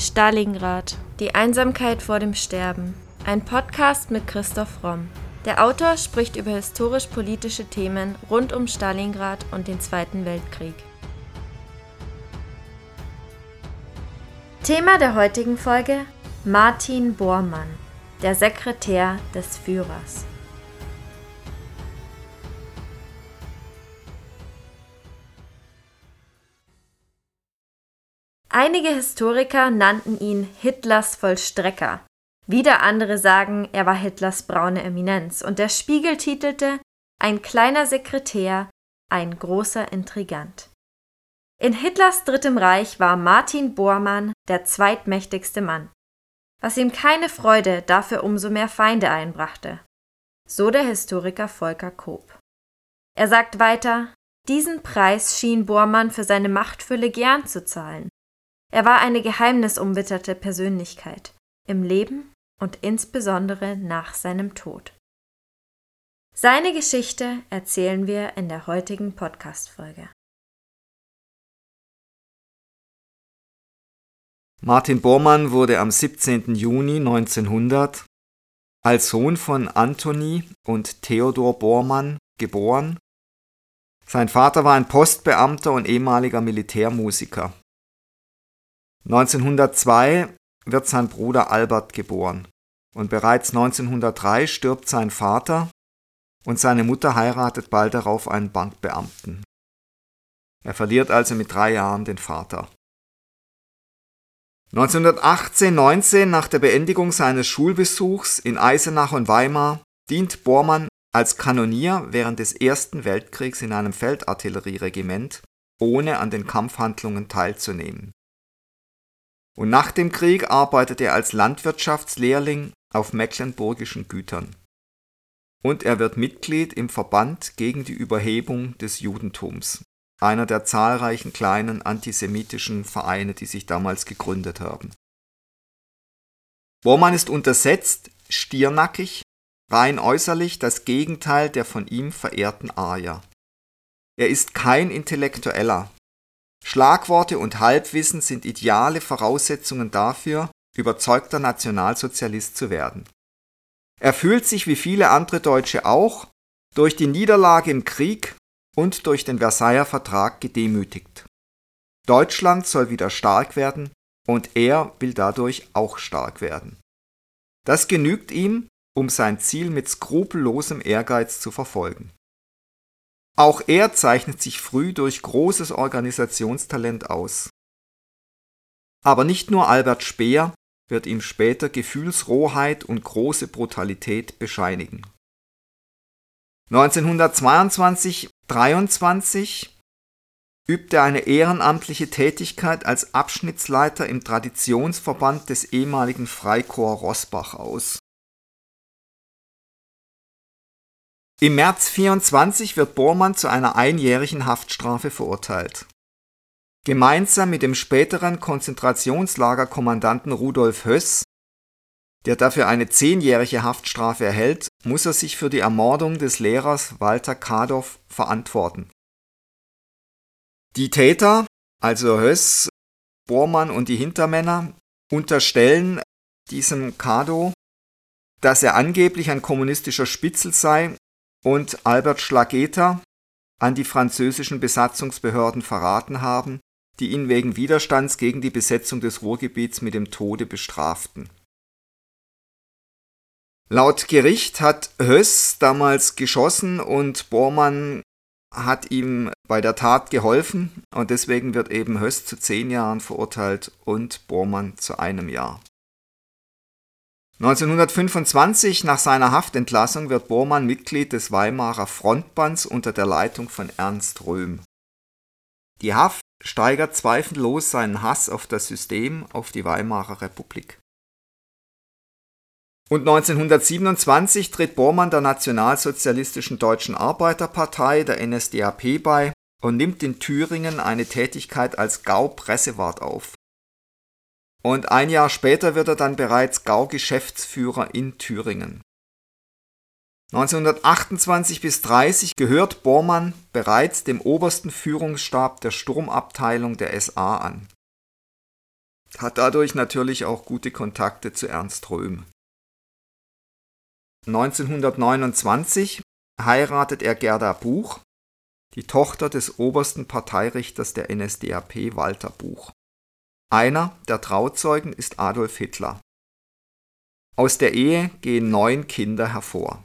Stalingrad. Die Einsamkeit vor dem Sterben. Ein Podcast mit Christoph Romm. Der Autor spricht über historisch-politische Themen rund um Stalingrad und den Zweiten Weltkrieg. Thema der heutigen Folge Martin Bormann, der Sekretär des Führers. Einige Historiker nannten ihn Hitlers Vollstrecker. Wieder andere sagen, er war Hitlers braune Eminenz. Und der Spiegel titelte Ein kleiner Sekretär, ein großer Intrigant. In Hitlers Drittem Reich war Martin Bormann der zweitmächtigste Mann, was ihm keine Freude, dafür umso mehr Feinde einbrachte. So der Historiker Volker Koop. Er sagt weiter, diesen Preis schien Bormann für seine Machtfülle gern zu zahlen. Er war eine geheimnisumwitterte Persönlichkeit im Leben und insbesondere nach seinem Tod. Seine Geschichte erzählen wir in der heutigen Podcast-Folge. Martin Bormann wurde am 17. Juni 1900 als Sohn von Anthony und Theodor Bormann geboren. Sein Vater war ein Postbeamter und ehemaliger Militärmusiker. 1902 wird sein Bruder Albert geboren und bereits 1903 stirbt sein Vater und seine Mutter heiratet bald darauf einen Bankbeamten. Er verliert also mit drei Jahren den Vater. 1918-19 nach der Beendigung seines Schulbesuchs in Eisenach und Weimar dient Bormann als Kanonier während des Ersten Weltkriegs in einem Feldartillerieregiment, ohne an den Kampfhandlungen teilzunehmen und nach dem Krieg arbeitete er als Landwirtschaftslehrling auf mecklenburgischen Gütern. Und er wird Mitglied im Verband gegen die Überhebung des Judentums, einer der zahlreichen kleinen antisemitischen Vereine, die sich damals gegründet haben. Bormann ist untersetzt, stiernackig, rein äußerlich das Gegenteil der von ihm verehrten Arier. Er ist kein Intellektueller, Schlagworte und Halbwissen sind ideale Voraussetzungen dafür, überzeugter Nationalsozialist zu werden. Er fühlt sich wie viele andere Deutsche auch durch die Niederlage im Krieg und durch den Versailler Vertrag gedemütigt. Deutschland soll wieder stark werden und er will dadurch auch stark werden. Das genügt ihm, um sein Ziel mit skrupellosem Ehrgeiz zu verfolgen. Auch er zeichnet sich früh durch großes Organisationstalent aus. Aber nicht nur Albert Speer wird ihm später Gefühlsrohheit und große Brutalität bescheinigen. 1922-23 übte er eine ehrenamtliche Tätigkeit als Abschnittsleiter im Traditionsverband des ehemaligen Freikorps Rossbach aus. Im März 24 wird Bormann zu einer einjährigen Haftstrafe verurteilt. Gemeinsam mit dem späteren Konzentrationslagerkommandanten Rudolf Höss, der dafür eine zehnjährige Haftstrafe erhält, muss er sich für die Ermordung des Lehrers Walter Kadow verantworten. Die Täter, also Höss, Bormann und die Hintermänner, unterstellen diesem Kadow, dass er angeblich ein kommunistischer Spitzel sei und Albert Schlageter an die französischen Besatzungsbehörden verraten haben, die ihn wegen Widerstands gegen die Besetzung des Ruhrgebiets mit dem Tode bestraften. Laut Gericht hat Höss damals geschossen und Bormann hat ihm bei der Tat geholfen und deswegen wird eben Höss zu zehn Jahren verurteilt und Bormann zu einem Jahr. 1925, nach seiner Haftentlassung, wird Bormann Mitglied des Weimarer Frontbands unter der Leitung von Ernst Röhm. Die Haft steigert zweifellos seinen Hass auf das System, auf die Weimarer Republik. Und 1927 tritt Bormann der Nationalsozialistischen Deutschen Arbeiterpartei, der NSDAP, bei und nimmt in Thüringen eine Tätigkeit als Gau-Pressewart auf. Und ein Jahr später wird er dann bereits Gau-Geschäftsführer in Thüringen. 1928 bis 30 gehört Bormann bereits dem obersten Führungsstab der Sturmabteilung der SA an. hat dadurch natürlich auch gute Kontakte zu Ernst Röhm. 1929 heiratet er Gerda Buch, die Tochter des obersten Parteirichters der NSDAP Walter Buch. Einer der Trauzeugen ist Adolf Hitler. Aus der Ehe gehen neun Kinder hervor.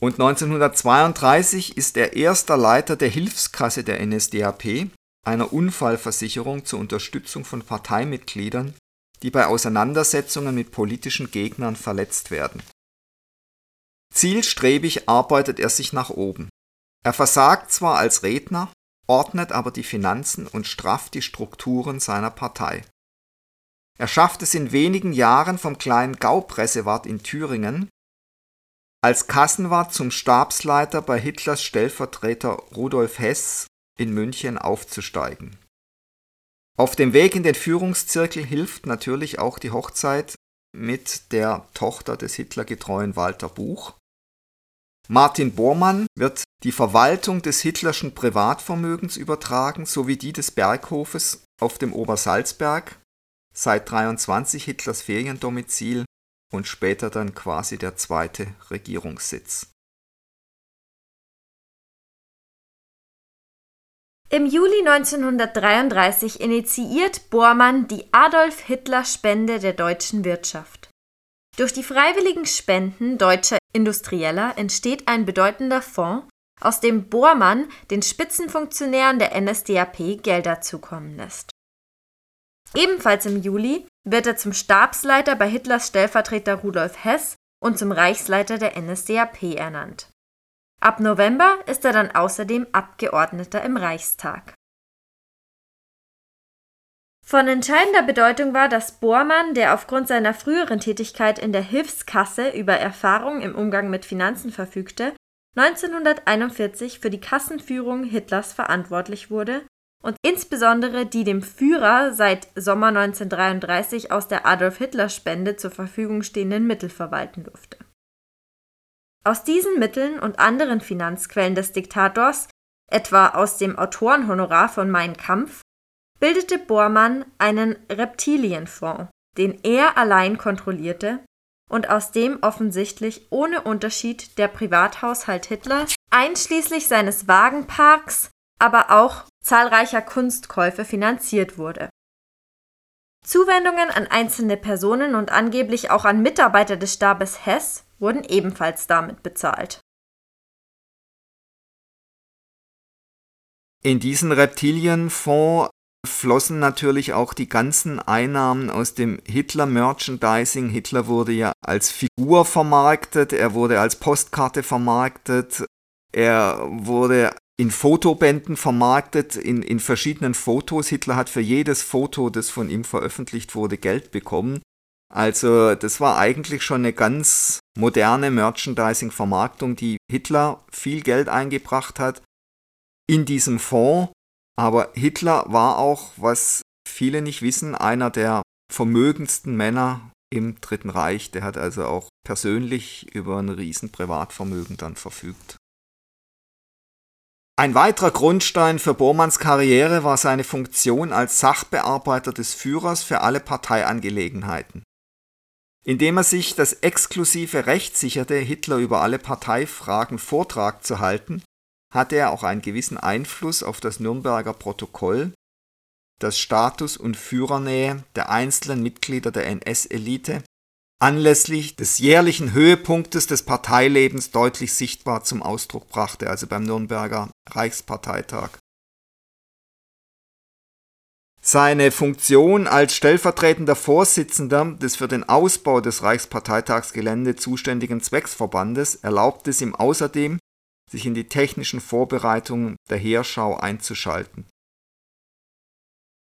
Und 1932 ist er erster Leiter der Hilfskasse der NSDAP, einer Unfallversicherung zur Unterstützung von Parteimitgliedern, die bei Auseinandersetzungen mit politischen Gegnern verletzt werden. Zielstrebig arbeitet er sich nach oben. Er versagt zwar als Redner, ordnet aber die Finanzen und strafft die Strukturen seiner Partei. Er schafft es in wenigen Jahren vom kleinen Gaupressewart in Thüringen als Kassenwart zum Stabsleiter bei Hitlers Stellvertreter Rudolf Hess in München aufzusteigen. Auf dem Weg in den Führungszirkel hilft natürlich auch die Hochzeit mit der Tochter des Hitlergetreuen Walter Buch. Martin Bormann wird die Verwaltung des Hitlerschen Privatvermögens übertragen sowie die des Berghofes auf dem Obersalzberg, seit 23 Hitlers Feriendomizil und später dann quasi der zweite Regierungssitz. Im Juli 1933 initiiert Bormann die Adolf-Hitler-Spende der deutschen Wirtschaft. Durch die freiwilligen Spenden deutscher Industrieller entsteht ein bedeutender Fonds, aus dem Bormann den Spitzenfunktionären der NSDAP Gelder zukommen lässt. Ebenfalls im Juli wird er zum Stabsleiter bei Hitlers Stellvertreter Rudolf Hess und zum Reichsleiter der NSDAP ernannt. Ab November ist er dann außerdem Abgeordneter im Reichstag. Von entscheidender Bedeutung war, dass Bormann, der aufgrund seiner früheren Tätigkeit in der Hilfskasse über Erfahrung im Umgang mit Finanzen verfügte, 1941 für die Kassenführung Hitlers verantwortlich wurde und insbesondere die dem Führer seit Sommer 1933 aus der Adolf-Hitler-Spende zur Verfügung stehenden Mittel verwalten durfte. Aus diesen Mitteln und anderen Finanzquellen des Diktators, etwa aus dem Autorenhonorar von Mein Kampf, bildete Bormann einen Reptilienfonds, den er allein kontrollierte und aus dem offensichtlich ohne Unterschied der Privathaushalt Hitlers, einschließlich seines Wagenparks, aber auch zahlreicher Kunstkäufe finanziert wurde. Zuwendungen an einzelne Personen und angeblich auch an Mitarbeiter des Stabes Hess wurden ebenfalls damit bezahlt. In diesen Reptilienfonds flossen natürlich auch die ganzen Einnahmen aus dem Hitler-Merchandising. Hitler wurde ja als Figur vermarktet, er wurde als Postkarte vermarktet, er wurde in Fotobänden vermarktet, in, in verschiedenen Fotos. Hitler hat für jedes Foto, das von ihm veröffentlicht wurde, Geld bekommen. Also das war eigentlich schon eine ganz moderne Merchandising-Vermarktung, die Hitler viel Geld eingebracht hat in diesem Fonds aber Hitler war auch, was viele nicht wissen, einer der vermögendsten Männer im Dritten Reich. Der hat also auch persönlich über ein riesen Privatvermögen dann verfügt. Ein weiterer Grundstein für Bormanns Karriere war seine Funktion als Sachbearbeiter des Führers für alle Parteiangelegenheiten. Indem er sich das exklusive Recht sicherte, Hitler über alle Parteifragen Vortrag zu halten, hatte er auch einen gewissen Einfluss auf das Nürnberger Protokoll, das Status und Führernähe der einzelnen Mitglieder der NS-Elite anlässlich des jährlichen Höhepunktes des Parteilebens deutlich sichtbar zum Ausdruck brachte, also beim Nürnberger Reichsparteitag. Seine Funktion als stellvertretender Vorsitzender des für den Ausbau des Reichsparteitagsgelände zuständigen Zwecksverbandes erlaubte es ihm außerdem, sich in die technischen Vorbereitungen der Heerschau einzuschalten.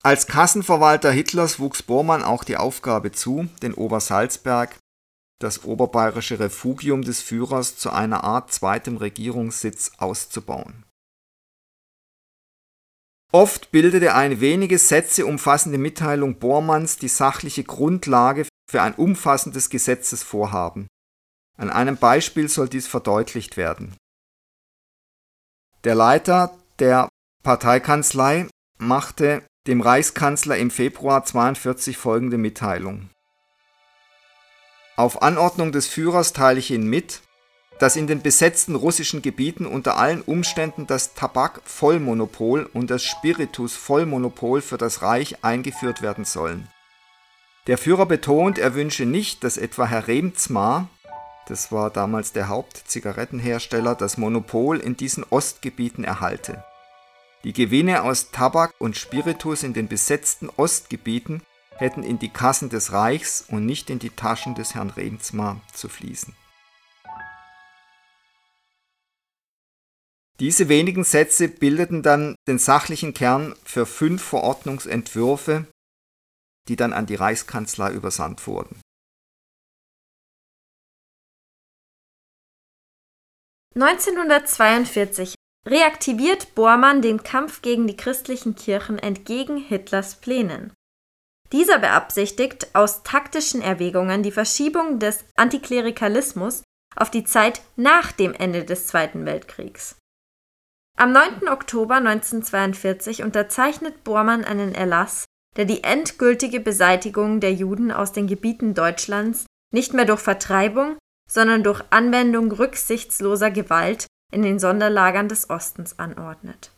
Als Kassenverwalter Hitlers wuchs Bormann auch die Aufgabe zu, den Obersalzberg, das oberbayerische Refugium des Führers, zu einer Art zweitem Regierungssitz auszubauen. Oft bildete eine wenige Sätze umfassende Mitteilung Bormanns die sachliche Grundlage für ein umfassendes Gesetzesvorhaben. An einem Beispiel soll dies verdeutlicht werden. Der Leiter der Parteikanzlei machte dem Reichskanzler im Februar 42 folgende Mitteilung. Auf Anordnung des Führers teile ich Ihnen mit, dass in den besetzten russischen Gebieten unter allen Umständen das Tabak-Vollmonopol und das Spiritus-Vollmonopol für das Reich eingeführt werden sollen. Der Führer betont, er wünsche nicht, dass etwa Herr Remzmar, das war damals der Hauptzigarettenhersteller, das Monopol in diesen Ostgebieten erhalte. Die Gewinne aus Tabak und Spiritus in den besetzten Ostgebieten hätten in die Kassen des Reichs und nicht in die Taschen des Herrn Remsmar zu fließen. Diese wenigen Sätze bildeten dann den sachlichen Kern für fünf Verordnungsentwürfe, die dann an die Reichskanzlei übersandt wurden. (1942) reaktiviert Bormann den Kampf gegen die christlichen Kirchen entgegen Hitlers Plänen. Dieser beabsichtigt aus taktischen Erwägungen die Verschiebung des Antiklerikalismus auf die Zeit nach dem Ende des Zweiten Weltkriegs. Am 9. Oktober 1942 unterzeichnet Bormann einen Erlass, der die endgültige Beseitigung der Juden aus den Gebieten Deutschlands nicht mehr durch Vertreibung, sondern durch Anwendung rücksichtsloser Gewalt in den Sonderlagern des Ostens anordnet.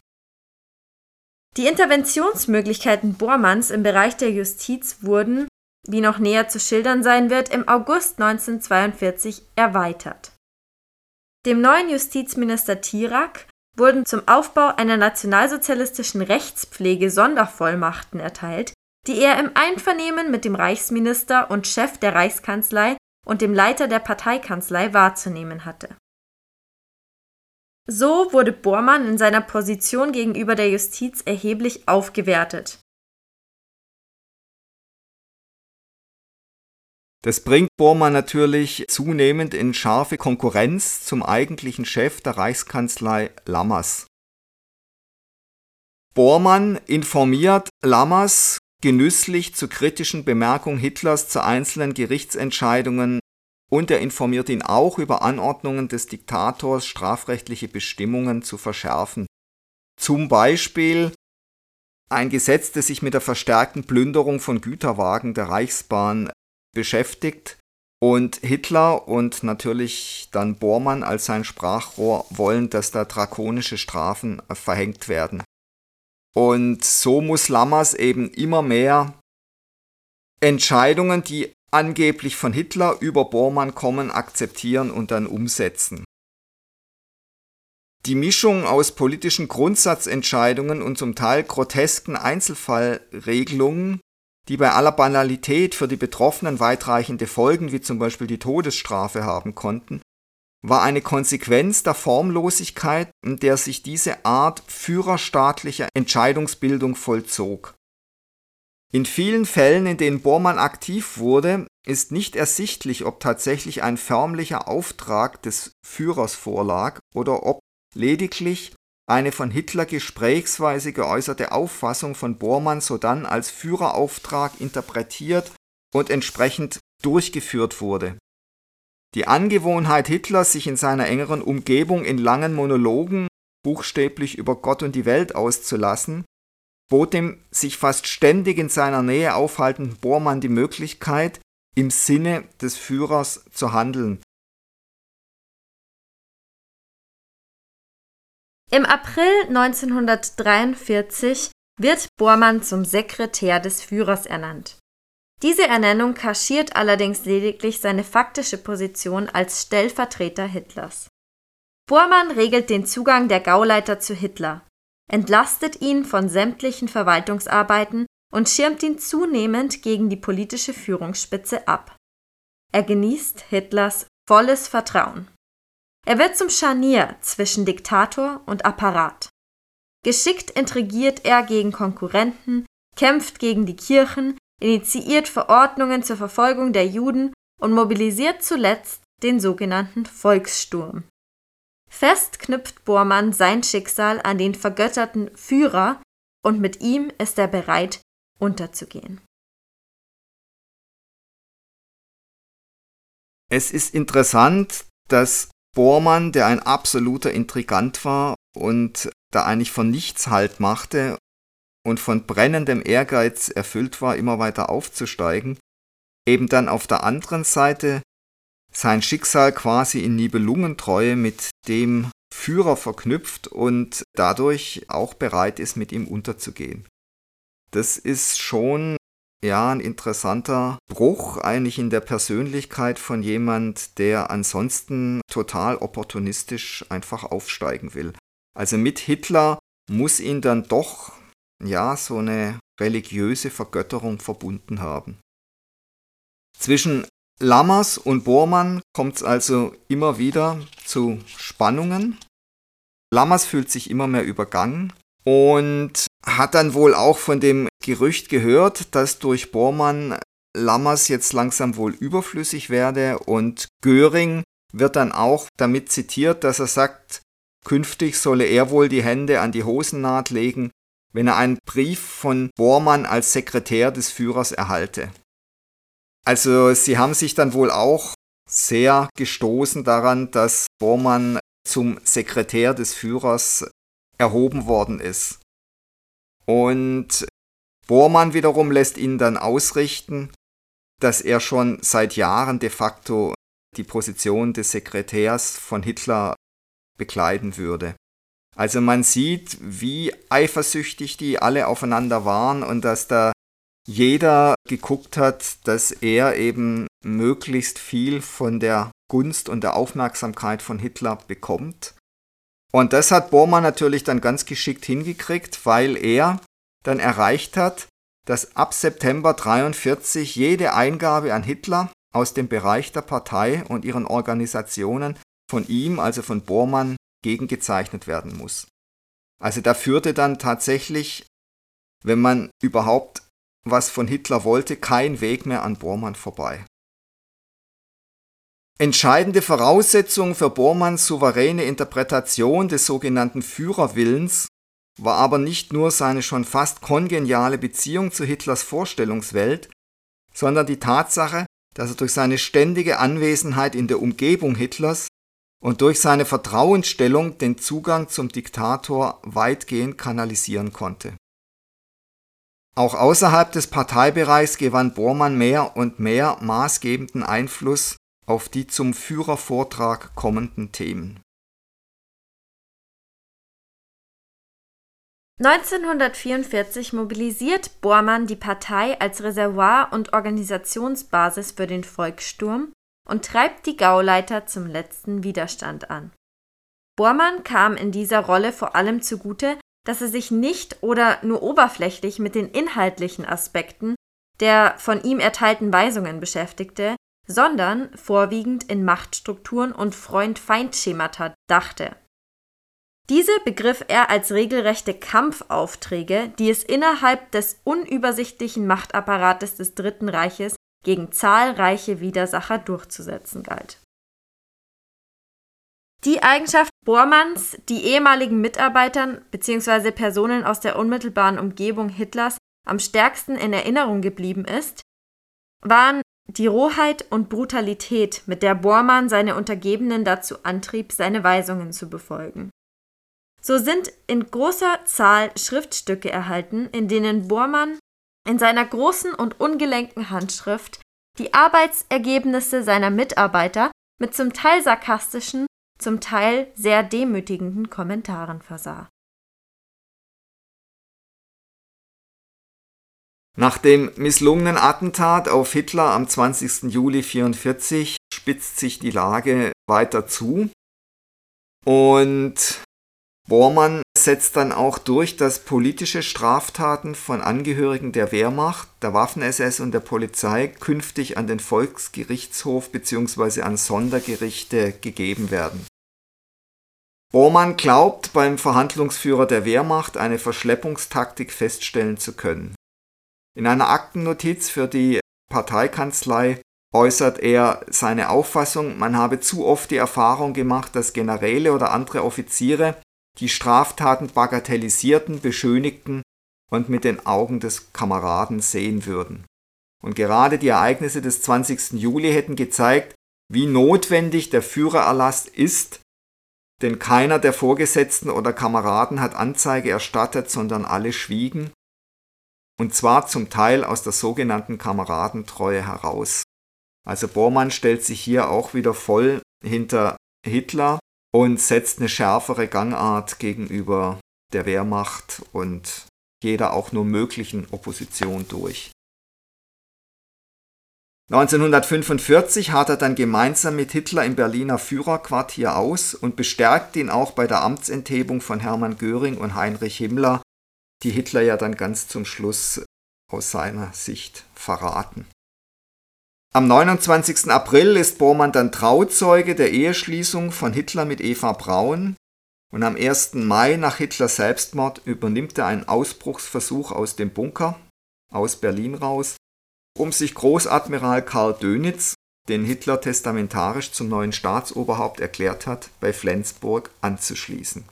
Die Interventionsmöglichkeiten Bormanns im Bereich der Justiz wurden, wie noch näher zu schildern sein wird, im August 1942 erweitert. Dem neuen Justizminister Tirak wurden zum Aufbau einer nationalsozialistischen Rechtspflege Sondervollmachten erteilt, die er im Einvernehmen mit dem Reichsminister und Chef der Reichskanzlei und dem Leiter der Parteikanzlei wahrzunehmen hatte so wurde Bormann in seiner Position gegenüber der Justiz erheblich aufgewertet. Das bringt Bormann natürlich zunehmend in scharfe Konkurrenz zum eigentlichen Chef der Reichskanzlei Lammers. Bormann informiert Lammers genüsslich zu kritischen Bemerkungen Hitlers zu einzelnen Gerichtsentscheidungen und er informiert ihn auch über Anordnungen des Diktators, strafrechtliche Bestimmungen zu verschärfen. Zum Beispiel ein Gesetz, das sich mit der verstärkten Plünderung von Güterwagen der Reichsbahn beschäftigt. Und Hitler und natürlich dann Bormann als sein Sprachrohr wollen, dass da drakonische Strafen verhängt werden. Und so muss Lammers eben immer mehr Entscheidungen, die angeblich von Hitler über Bormann kommen, akzeptieren und dann umsetzen. Die Mischung aus politischen Grundsatzentscheidungen und zum Teil grotesken Einzelfallregelungen, die bei aller Banalität für die Betroffenen weitreichende Folgen wie zum Beispiel die Todesstrafe haben konnten, war eine Konsequenz der Formlosigkeit, in der sich diese Art führerstaatlicher Entscheidungsbildung vollzog. In vielen Fällen, in denen Bormann aktiv wurde, ist nicht ersichtlich, ob tatsächlich ein förmlicher Auftrag des Führers vorlag oder ob lediglich eine von Hitler gesprächsweise geäußerte Auffassung von Bormann sodann als Führerauftrag interpretiert und entsprechend durchgeführt wurde. Die Angewohnheit Hitlers, sich in seiner engeren Umgebung in langen Monologen buchstäblich über Gott und die Welt auszulassen, bot dem sich fast ständig in seiner Nähe aufhaltenden Bormann die Möglichkeit, im Sinne des Führers zu handeln. Im April 1943 wird Bormann zum Sekretär des Führers ernannt. Diese Ernennung kaschiert allerdings lediglich seine faktische Position als Stellvertreter Hitlers. Bormann regelt den Zugang der Gauleiter zu Hitler, entlastet ihn von sämtlichen Verwaltungsarbeiten und schirmt ihn zunehmend gegen die politische Führungsspitze ab. Er genießt Hitlers volles Vertrauen. Er wird zum Scharnier zwischen Diktator und Apparat. Geschickt intrigiert er gegen Konkurrenten, kämpft gegen die Kirchen, initiiert Verordnungen zur Verfolgung der Juden und mobilisiert zuletzt den sogenannten Volkssturm. Fest knüpft Bormann sein Schicksal an den vergötterten Führer und mit ihm ist er bereit, unterzugehen. Es ist interessant, dass Bormann, der ein absoluter Intrigant war und da eigentlich von nichts Halt machte und von brennendem Ehrgeiz erfüllt war, immer weiter aufzusteigen, eben dann auf der anderen Seite sein Schicksal quasi in Nibelungentreue mit dem Führer verknüpft und dadurch auch bereit ist, mit ihm unterzugehen. Das ist schon ja ein interessanter Bruch eigentlich in der Persönlichkeit von jemand, der ansonsten total opportunistisch einfach aufsteigen will. Also mit Hitler muss ihn dann doch ja so eine religiöse Vergötterung verbunden haben. Zwischen Lammers und Bormann kommt es also immer wieder zu Spannungen. Lammers fühlt sich immer mehr übergangen und hat dann wohl auch von dem Gerücht gehört, dass durch Bormann Lammers jetzt langsam wohl überflüssig werde und Göring wird dann auch damit zitiert, dass er sagt, künftig solle er wohl die Hände an die Hosennaht legen, wenn er einen Brief von Bormann als Sekretär des Führers erhalte. Also sie haben sich dann wohl auch sehr gestoßen daran, dass Bormann zum Sekretär des Führers erhoben worden ist. Und Bormann wiederum lässt ihn dann ausrichten, dass er schon seit Jahren de facto die Position des Sekretärs von Hitler bekleiden würde. Also man sieht, wie eifersüchtig die alle aufeinander waren und dass da jeder geguckt hat, dass er eben möglichst viel von der Gunst und der Aufmerksamkeit von Hitler bekommt. Und das hat Bormann natürlich dann ganz geschickt hingekriegt, weil er dann erreicht hat, dass ab September 43 jede Eingabe an Hitler aus dem Bereich der Partei und ihren Organisationen von ihm, also von Bormann, gegengezeichnet werden muss. Also da führte dann tatsächlich, wenn man überhaupt was von Hitler wollte, kein Weg mehr an Bormann vorbei. Entscheidende Voraussetzung für Bormanns souveräne Interpretation des sogenannten Führerwillens war aber nicht nur seine schon fast kongeniale Beziehung zu Hitlers Vorstellungswelt, sondern die Tatsache, dass er durch seine ständige Anwesenheit in der Umgebung Hitlers und durch seine Vertrauensstellung den Zugang zum Diktator weitgehend kanalisieren konnte. Auch außerhalb des Parteibereichs gewann Bormann mehr und mehr maßgebenden Einfluss auf die zum Führervortrag kommenden Themen. 1944 mobilisiert Bormann die Partei als Reservoir und Organisationsbasis für den Volkssturm und treibt die Gauleiter zum letzten Widerstand an. Bormann kam in dieser Rolle vor allem zugute, dass er sich nicht oder nur oberflächlich mit den inhaltlichen Aspekten der von ihm erteilten Weisungen beschäftigte, sondern vorwiegend in Machtstrukturen und Freund-Feind-Schemata dachte. Diese begriff er als regelrechte Kampfaufträge, die es innerhalb des unübersichtlichen Machtapparates des Dritten Reiches gegen zahlreiche Widersacher durchzusetzen galt die Eigenschaft Bormanns, die ehemaligen Mitarbeitern bzw. Personen aus der unmittelbaren Umgebung Hitlers am stärksten in Erinnerung geblieben ist, waren die Rohheit und Brutalität, mit der Bormann seine Untergebenen dazu antrieb, seine Weisungen zu befolgen. So sind in großer Zahl Schriftstücke erhalten, in denen Bormann in seiner großen und ungelenken Handschrift die Arbeitsergebnisse seiner Mitarbeiter mit zum Teil sarkastischen zum Teil sehr demütigenden Kommentaren versah. Nach dem misslungenen Attentat auf Hitler am 20. Juli 1944 spitzt sich die Lage weiter zu und Bormann setzt dann auch durch, dass politische Straftaten von Angehörigen der Wehrmacht, der Waffen-SS und der Polizei künftig an den Volksgerichtshof bzw. an Sondergerichte gegeben werden. Bormann glaubt, beim Verhandlungsführer der Wehrmacht eine Verschleppungstaktik feststellen zu können. In einer Aktennotiz für die Parteikanzlei äußert er seine Auffassung, man habe zu oft die Erfahrung gemacht, dass Generäle oder andere Offiziere die Straftaten bagatellisierten, beschönigten und mit den Augen des Kameraden sehen würden. Und gerade die Ereignisse des 20. Juli hätten gezeigt, wie notwendig der Führererlass ist, denn keiner der Vorgesetzten oder Kameraden hat Anzeige erstattet, sondern alle schwiegen und zwar zum Teil aus der sogenannten Kameradentreue heraus. Also Bormann stellt sich hier auch wieder voll hinter Hitler und setzt eine schärfere Gangart gegenüber der Wehrmacht und jeder auch nur möglichen Opposition durch. 1945 hat er dann gemeinsam mit Hitler im Berliner Führerquartier aus und bestärkt ihn auch bei der Amtsenthebung von Hermann Göring und Heinrich Himmler, die Hitler ja dann ganz zum Schluss aus seiner Sicht verraten. Am 29. April ist Bormann dann Trauzeuge der Eheschließung von Hitler mit Eva Braun und am 1. Mai nach Hitlers Selbstmord übernimmt er einen Ausbruchsversuch aus dem Bunker aus Berlin raus um sich Großadmiral Karl Dönitz, den Hitler testamentarisch zum neuen Staatsoberhaupt erklärt hat, bei Flensburg anzuschließen.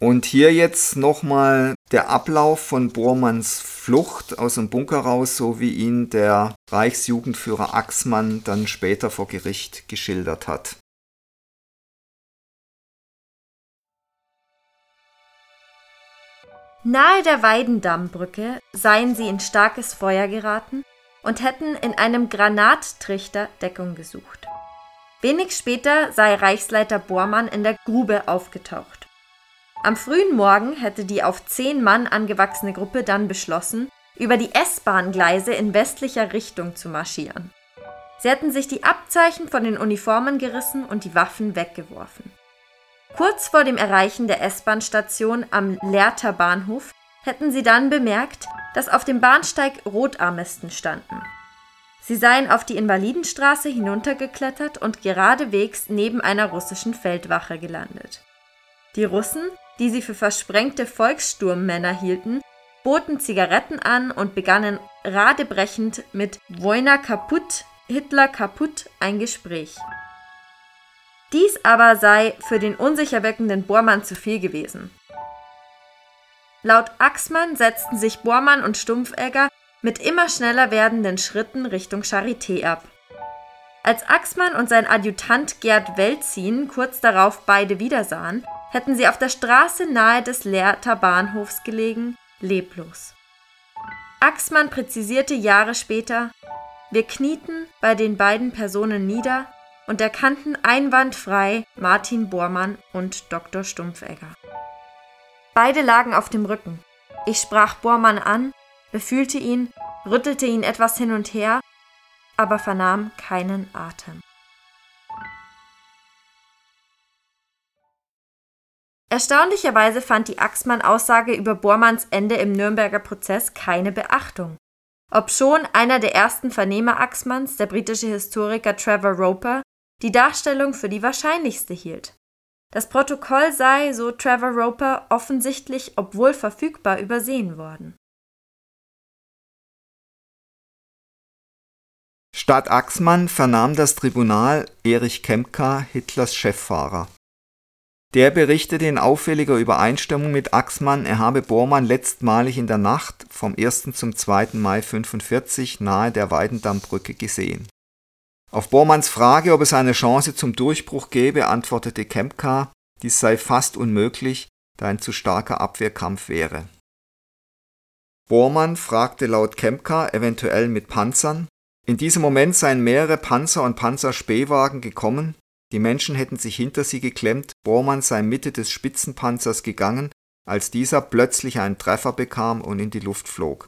Und hier jetzt nochmal der Ablauf von Bormanns Flucht aus dem Bunker raus, so wie ihn der Reichsjugendführer Axmann dann später vor Gericht geschildert hat. Nahe der Weidendammbrücke seien sie in starkes Feuer geraten und hätten in einem Granattrichter Deckung gesucht. Wenig später sei Reichsleiter Bormann in der Grube aufgetaucht. Am frühen Morgen hätte die auf zehn Mann angewachsene Gruppe dann beschlossen, über die S-Bahn-Gleise in westlicher Richtung zu marschieren. Sie hätten sich die Abzeichen von den Uniformen gerissen und die Waffen weggeworfen. Kurz vor dem Erreichen der S-Bahn-Station am Lehrter Bahnhof hätten sie dann bemerkt, dass auf dem Bahnsteig Rotarmisten standen. Sie seien auf die Invalidenstraße hinuntergeklettert und geradewegs neben einer russischen Feldwache gelandet. Die Russen, die sie für versprengte Volkssturmmänner hielten, boten Zigaretten an und begannen radebrechend mit Wojna kaputt, Hitler kaputt ein Gespräch. Dies aber sei für den unsicher wirkenden Bormann zu viel gewesen. Laut Axmann setzten sich Bormann und Stumpfegger mit immer schneller werdenden Schritten Richtung Charité ab. Als Axmann und sein Adjutant Gerd Welzin kurz darauf beide wiedersahen, hätten sie auf der Straße nahe des Lehrter Bahnhofs gelegen, leblos. Axmann präzisierte Jahre später, wir knieten bei den beiden Personen nieder und erkannten einwandfrei Martin Bormann und Dr. Stumpfegger. Beide lagen auf dem Rücken. Ich sprach Bormann an, befühlte ihn, rüttelte ihn etwas hin und her, aber vernahm keinen Atem. Erstaunlicherweise fand die Axmann-Aussage über Bormanns Ende im Nürnberger Prozess keine Beachtung. Obschon einer der ersten Vernehmer Axmanns, der britische Historiker Trevor Roper, die Darstellung für die wahrscheinlichste hielt. Das Protokoll sei, so Trevor Roper, offensichtlich, obwohl verfügbar, übersehen worden. Statt Axmann vernahm das Tribunal Erich Kempka, Hitlers Cheffahrer. Der berichtete in auffälliger Übereinstimmung mit Axmann, er habe Bormann letztmalig in der Nacht vom 1. zum 2. Mai 1945 nahe der Weidendammbrücke gesehen. Auf Bormanns Frage, ob es eine Chance zum Durchbruch gäbe, antwortete Kempka, dies sei fast unmöglich, da ein zu starker Abwehrkampf wäre. Bormann fragte laut Kempka eventuell mit Panzern. In diesem Moment seien mehrere Panzer und Panzerspähwagen gekommen, die Menschen hätten sich hinter sie geklemmt, Bormann sei Mitte des Spitzenpanzers gegangen, als dieser plötzlich einen Treffer bekam und in die Luft flog.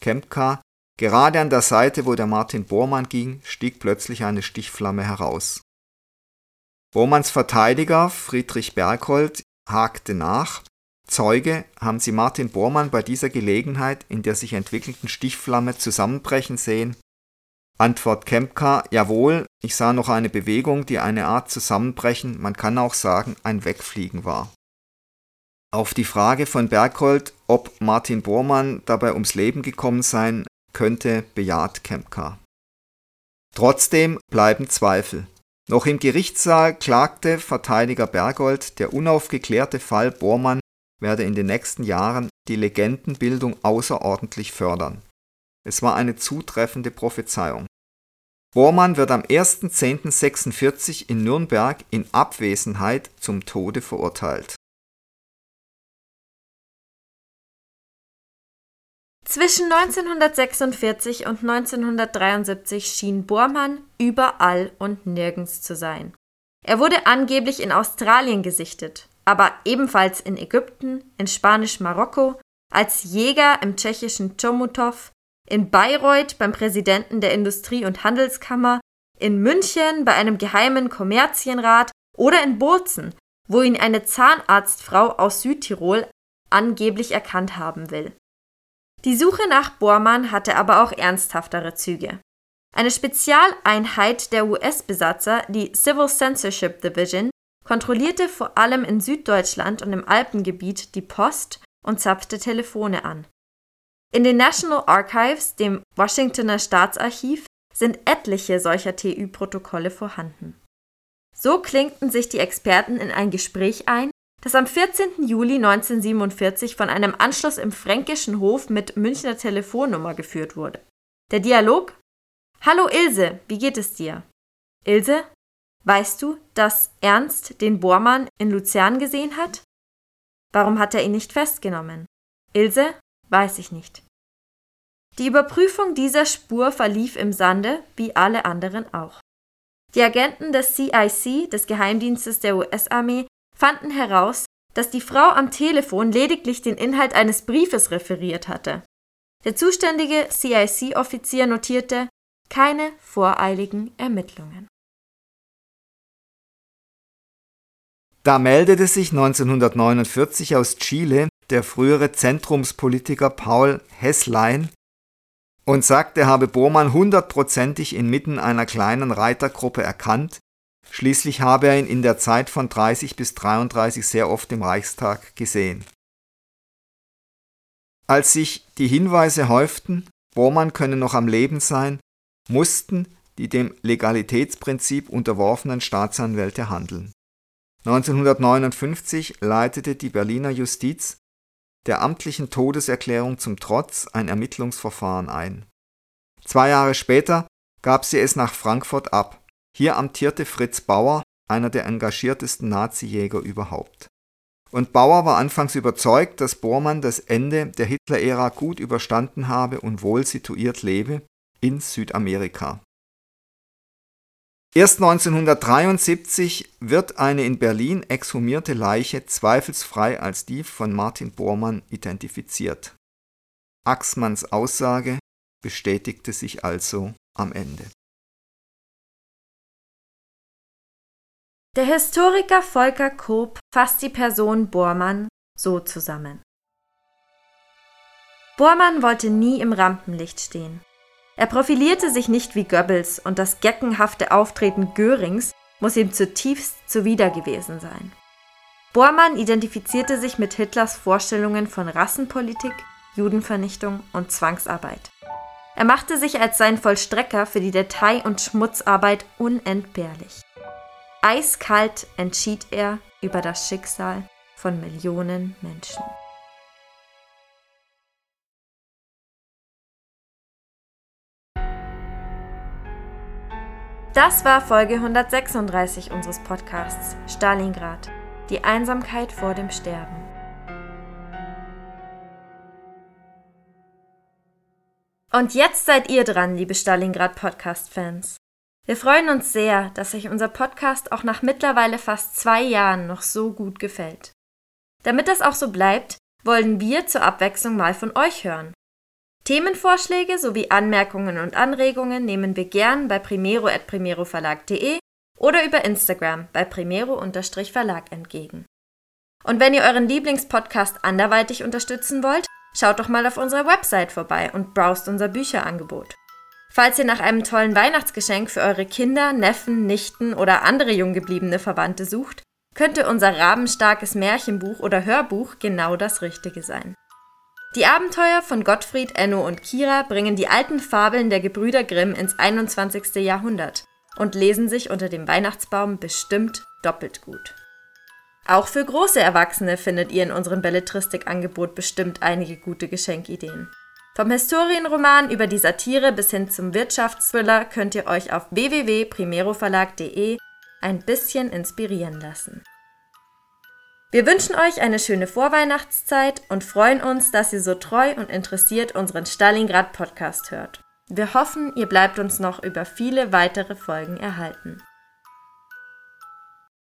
Kempka Gerade an der Seite, wo der Martin Bormann ging, stieg plötzlich eine Stichflamme heraus. Bormanns Verteidiger Friedrich Berghold hakte nach. Zeuge, haben Sie Martin Bormann bei dieser Gelegenheit in der sich entwickelnden Stichflamme zusammenbrechen sehen? Antwort Kempka, jawohl, ich sah noch eine Bewegung, die eine Art Zusammenbrechen, man kann auch sagen, ein Wegfliegen war. Auf die Frage von Berghold, ob Martin Bormann dabei ums Leben gekommen sein könnte, bejaht Kempka. Trotzdem bleiben Zweifel. Noch im Gerichtssaal klagte Verteidiger Bergold, der unaufgeklärte Fall Bormann werde in den nächsten Jahren die Legendenbildung außerordentlich fördern. Es war eine zutreffende Prophezeiung. Bormann wird am 1.10.46 in Nürnberg in Abwesenheit zum Tode verurteilt Zwischen 1946 und 1973 schien Bormann überall und nirgends zu sein. Er wurde angeblich in Australien gesichtet, aber ebenfalls in Ägypten, in Spanisch-Marokko, als Jäger im tschechischen Chomutov, in Bayreuth beim Präsidenten der Industrie- und Handelskammer, in München bei einem geheimen Kommerzienrat oder in Bozen, wo ihn eine Zahnarztfrau aus Südtirol angeblich erkannt haben will. Die Suche nach Bormann hatte aber auch ernsthaftere Züge. Eine Spezialeinheit der US-Besatzer, die Civil Censorship Division, kontrollierte vor allem in Süddeutschland und im Alpengebiet die Post und zapfte Telefone an. In den National Archives, dem Washingtoner Staatsarchiv, sind etliche solcher TÜ-Protokolle vorhanden. So klinkten sich die Experten in ein Gespräch ein, das am 14. Juli 1947 von einem Anschluss im fränkischen Hof mit Münchner Telefonnummer geführt wurde. Der Dialog Hallo Ilse, wie geht es dir? Ilse, weißt du, dass Ernst den Bormann in Luzern gesehen hat? Warum hat er ihn nicht festgenommen? Ilse, weiß ich nicht. Die Überprüfung dieser Spur verlief im Sande, wie alle anderen auch. Die Agenten des CIC, des Geheimdienstes der US-Armee, fanden heraus, dass die Frau am Telefon lediglich den Inhalt eines Briefes referiert hatte. Der zuständige CIC-Offizier notierte keine voreiligen Ermittlungen. Da meldete sich 1949 aus Chile der frühere Zentrumspolitiker Paul Hesslein und sagte, er habe Bormann hundertprozentig inmitten einer kleinen Reitergruppe erkannt. Schließlich habe er ihn in der Zeit von 30 bis 33 sehr oft im Reichstag gesehen. Als sich die Hinweise häuften, Bormann könne noch am Leben sein, mussten die dem Legalitätsprinzip unterworfenen Staatsanwälte handeln. 1959 leitete die Berliner Justiz der amtlichen Todeserklärung zum Trotz ein Ermittlungsverfahren ein. Zwei Jahre später gab sie es nach Frankfurt ab. Hier amtierte Fritz Bauer, einer der engagiertesten Nazi-Jäger überhaupt. Und Bauer war anfangs überzeugt, dass Bormann das Ende der Hitler-Ära gut überstanden habe und wohl situiert lebe in Südamerika. Erst 1973 wird eine in Berlin exhumierte Leiche zweifelsfrei als die von Martin Bormann identifiziert. Axmanns Aussage bestätigte sich also am Ende. Der Historiker Volker Koop fasst die Person Bormann so zusammen. Bormann wollte nie im Rampenlicht stehen. Er profilierte sich nicht wie Goebbels und das geckenhafte Auftreten Görings muss ihm zutiefst zuwider gewesen sein. Bormann identifizierte sich mit Hitlers Vorstellungen von Rassenpolitik, Judenvernichtung und Zwangsarbeit. Er machte sich als sein Vollstrecker für die Detail- und Schmutzarbeit unentbehrlich. Eiskalt entschied er über das Schicksal von Millionen Menschen. Das war Folge 136 unseres Podcasts Stalingrad. Die Einsamkeit vor dem Sterben. Und jetzt seid ihr dran, liebe Stalingrad Podcast-Fans. Wir freuen uns sehr, dass euch unser Podcast auch nach mittlerweile fast zwei Jahren noch so gut gefällt. Damit das auch so bleibt, wollen wir zur Abwechslung mal von euch hören. Themenvorschläge sowie Anmerkungen und Anregungen nehmen wir gern bei primero.primeroverlag.de oder über Instagram bei primero-verlag entgegen. Und wenn ihr euren Lieblingspodcast anderweitig unterstützen wollt, schaut doch mal auf unserer Website vorbei und browst unser Bücherangebot. Falls ihr nach einem tollen Weihnachtsgeschenk für eure Kinder, Neffen, Nichten oder andere junggebliebene Verwandte sucht, könnte unser rabenstarkes Märchenbuch oder Hörbuch genau das Richtige sein. Die Abenteuer von Gottfried, Enno und Kira bringen die alten Fabeln der Gebrüder Grimm ins 21. Jahrhundert und lesen sich unter dem Weihnachtsbaum bestimmt doppelt gut. Auch für große Erwachsene findet ihr in unserem Belletristikangebot bestimmt einige gute Geschenkideen. Vom Historienroman über die Satire bis hin zum Wirtschaftsthriller könnt ihr euch auf www.primeroverlag.de ein bisschen inspirieren lassen. Wir wünschen euch eine schöne Vorweihnachtszeit und freuen uns, dass ihr so treu und interessiert unseren Stalingrad Podcast hört. Wir hoffen, ihr bleibt uns noch über viele weitere Folgen erhalten.